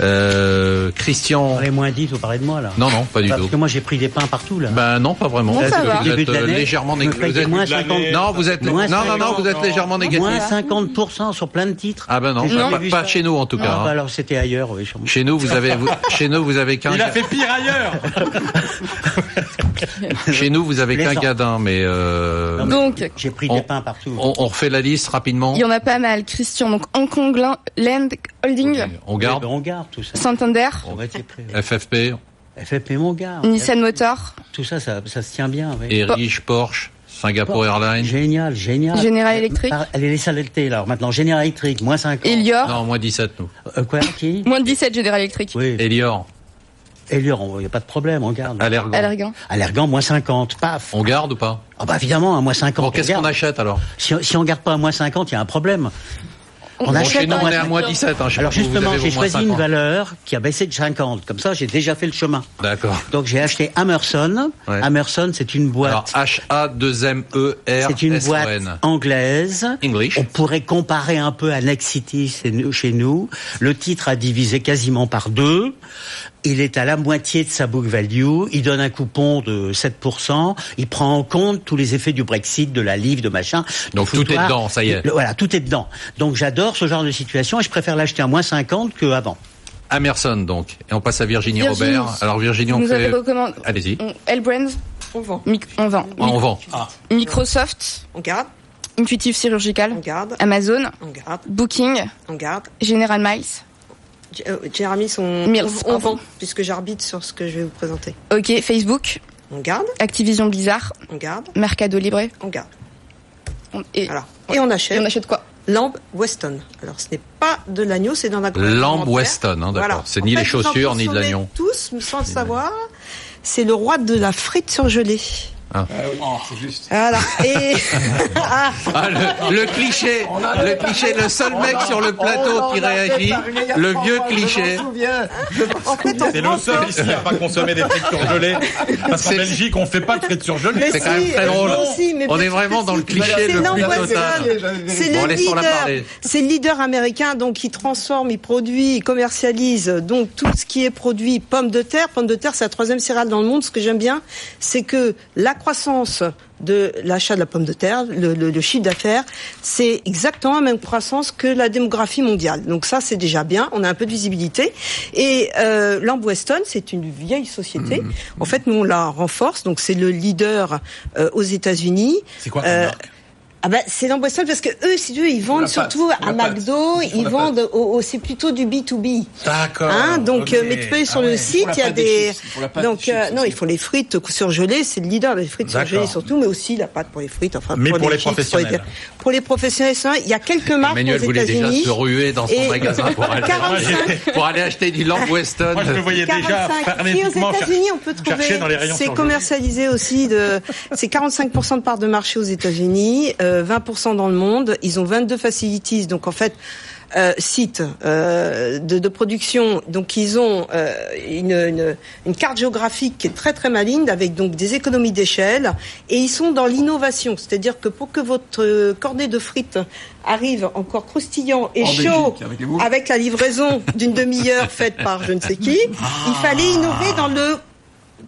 Euh, Christian, les moins 10, vous parlez de moi là non non, pas du Parce tout. que moi j'ai pris des pains partout là. Ben non, pas vraiment. Non, ça Parce que va. Vous êtes euh, légèrement négatif. payais moins de l'année. 50. Non, vous êtes non non non, vous êtes légèrement négatif. Moins 50% sur plein de titres. Ah ben non, pas, chez nous en tout Ah, cas. bah hein. alors c'était ailleurs, oui. sûrement. Chez nous, vous avez vous- (laughs) chez nous vous avez qu'un Il a fait pire ailleurs. (laughs) chez nous vous avez qu'un gadin mais euh, Donc, J'ai pris on- des pains partout. on, on refait la liste rapidement. il y en a pas mal. Christian, donc Hong Kong Land Holding, On garde Oui, ben, on garde tout ça. Santander, On va être prêt, ouais. FFP, FFP, mon gars. Nissan Motor, Tout ça, ça, ça se tient bien. oui. Erich, Porsche, Singapour Airlines. Génial, génial. General Electric, est laissée à l'été, là. Alors maintenant, Général Electric, moins 50. Elior, Non, moins 17 nous. Euh, quoi, qui? Moins de 17 General Electric, Oui. Elior, Elior, il n'y a pas de problème, on garde. Allergan. Allergan. Allergan, moins 50, paf. On garde ou pas? Ah bah évidemment, à moins 50. Bon, on qu'est-ce qu'on achète alors? Si, si on garde pas à moins 50, il y a un problème. On achète Chez nous, à on moins est à 50. moins 17. Hein, Alors justement, j'ai choisi une 50. valeur qui a baissé de 50. Comme ça, j'ai déjà fait le chemin. D'accord. Donc j'ai acheté Amerson. Ouais. Amerson, c'est une boîte. Alors H-A-2-M-E-R-S-O-N. C'est une boîte anglaise. English. On pourrait comparer un peu à Nexity c'est nous- chez nous. Le titre a divisé quasiment par deux. Il est à la moitié de sa book value. Il donne un coupon de 7%. Il prend en compte tous les effets du Brexit, de la livre, de machin. Donc tout est dedans, ça y est. Voilà, tout est dedans. Donc j'adore ce genre de situation et je préfère l'acheter à moins 50 qu'avant. Amerson donc. Et on passe à Virginie, Virginie. Robert. Alors Virginie, on nous fait... recommandé Allez-y. L-Brands, On vend. Mic- on vend. Ah, on vend. Microsoft, On garde, Intuitive Surgical, on garde, Amazon, on garde, Booking, on garde. General Miles. J- euh, Jérémy, on, Mills, on, vend, puisque j'arbitre sur ce que je vais vous présenter. Ok, Facebook, On garde, Activision Blizzard, on garde, Mercado Libre. on garde. On- Et, Voilà. Et on et achète on achète quoi? Lamb Weston. Alors, ce n'est pas de l'agneau, c'est dans la Lamb Weston, hein, d'accord. C'est ni les chaussures, ni de l'agneon. tous, sans le savoir, c'est le roi de la frite surgelée. Ah. Voilà. Et ah, (laughs) Ah, le, le cliché, le cliché, le seul mec sur le plateau qui réagit, le vieux cliché. C'est le seul ici à pas consommer des frites surgelées. (laughs) Parce qu'en Belgique, on fait pas de frites surgelées. C'est quand même très drôle. On est vraiment dans le cliché C'est le plus total. C'est le leader. C'est le leader américain, donc il transforme, il produit, il commercialise donc tout ce qui est produit pommes de terre. Pommes de terre, c'est la troisième céréale dans le monde. Ce que j'aime bien, c'est que la croissance de l'achat de la pomme de terre, le, le- le chiffre d'affaires, c'est exactement la même croissance que la démographie mondiale. Donc ça, c'est déjà bien. On a un peu de visibilité. Et euh, Lamb Weston, c'est une vieille société. Mhm. En fait, nous on la renforce. Donc c'est le leader euh, aux États-Unis. C'est quoi Euh, ah ben c'est parce que eux, si tu veux, ils vendent surtout pâte, à. McDo, Ils font ils vendent au, au- c'est plutôt du B2B. D'accord. Hein, donc, ok. euh, mais tu peux aller sur Ah le ouais, site, il y a des, donc des euh, chips non, aussi. il faut les frites surgelées, c'est le leader des frites surgelées surtout, mais aussi la pâte pour les frites, enfin Mais pour les chips, professionnels. Pour les professionnels, il y a quelques marques Emmanuel aux voulait déjà se ruer dans son magasin pour aller, 45. (laughs) (laughs) pour aller acheter du Lamb Weston. Moi, je le voyais déjà 45. Si aux États-Unis, on peut trouver. les C'est commercialisé aussi de. C'est 45% de part de marché aux États-Unis. Euh, 20% dans le monde. Ils ont 22 facilities. Donc en fait, euh, sites euh, de, de, production. Donc ils ont euh, une, une, une, carte géographique qui est très très maligne avec donc des économies d'échelle et ils sont dans l'innovation. C'est-à-dire que pour que votre cornet de frites arrive encore croustillant et chaud avec, la livraison d'une demi-heure faite par je ne sais qui, il fallait innover dans le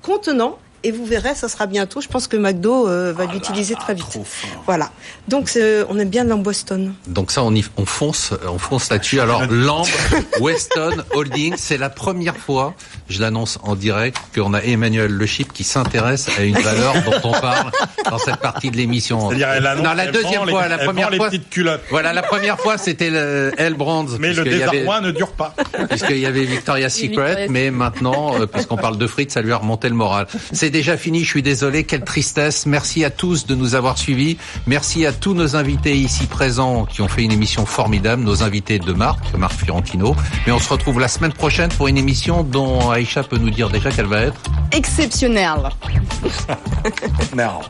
contenant et vous verrez, ça sera bientôt. Je pense que McDo euh, va ah l'utiliser très vite. Voilà. Donc on aime bien Lamb Weston. Donc ça, on, y, on fonce, on fonce là-dessus. Alors Lamb (laughs) Weston Holding, c'est la première fois, je l'annonce en direct, qu'on a Emmanuel Le Chip qui s'intéresse à une valeur (laughs) dont on parle dans cette partie de l'émission. Non, la deuxième fois, la première fois. Voilà, la première fois, c'était le L Brands. Mais le désarroi ne dure pas. Puisqu'il y avait Victoria's Secret, mais maintenant, euh, puisqu'on parle de frites, ça lui a remonté le moral. C'est déjà fini, je suis désolé, quelle tristesse. Merci à tous de nous avoir suivis. Merci à tous nos invités ici présents qui ont fait une émission formidable, nos invités de marque, Marc Fiorentino. Mais on se retrouve la semaine prochaine pour une émission dont Aïcha peut nous dire déjà qu'elle va être exceptionnelle. (laughs) Merde.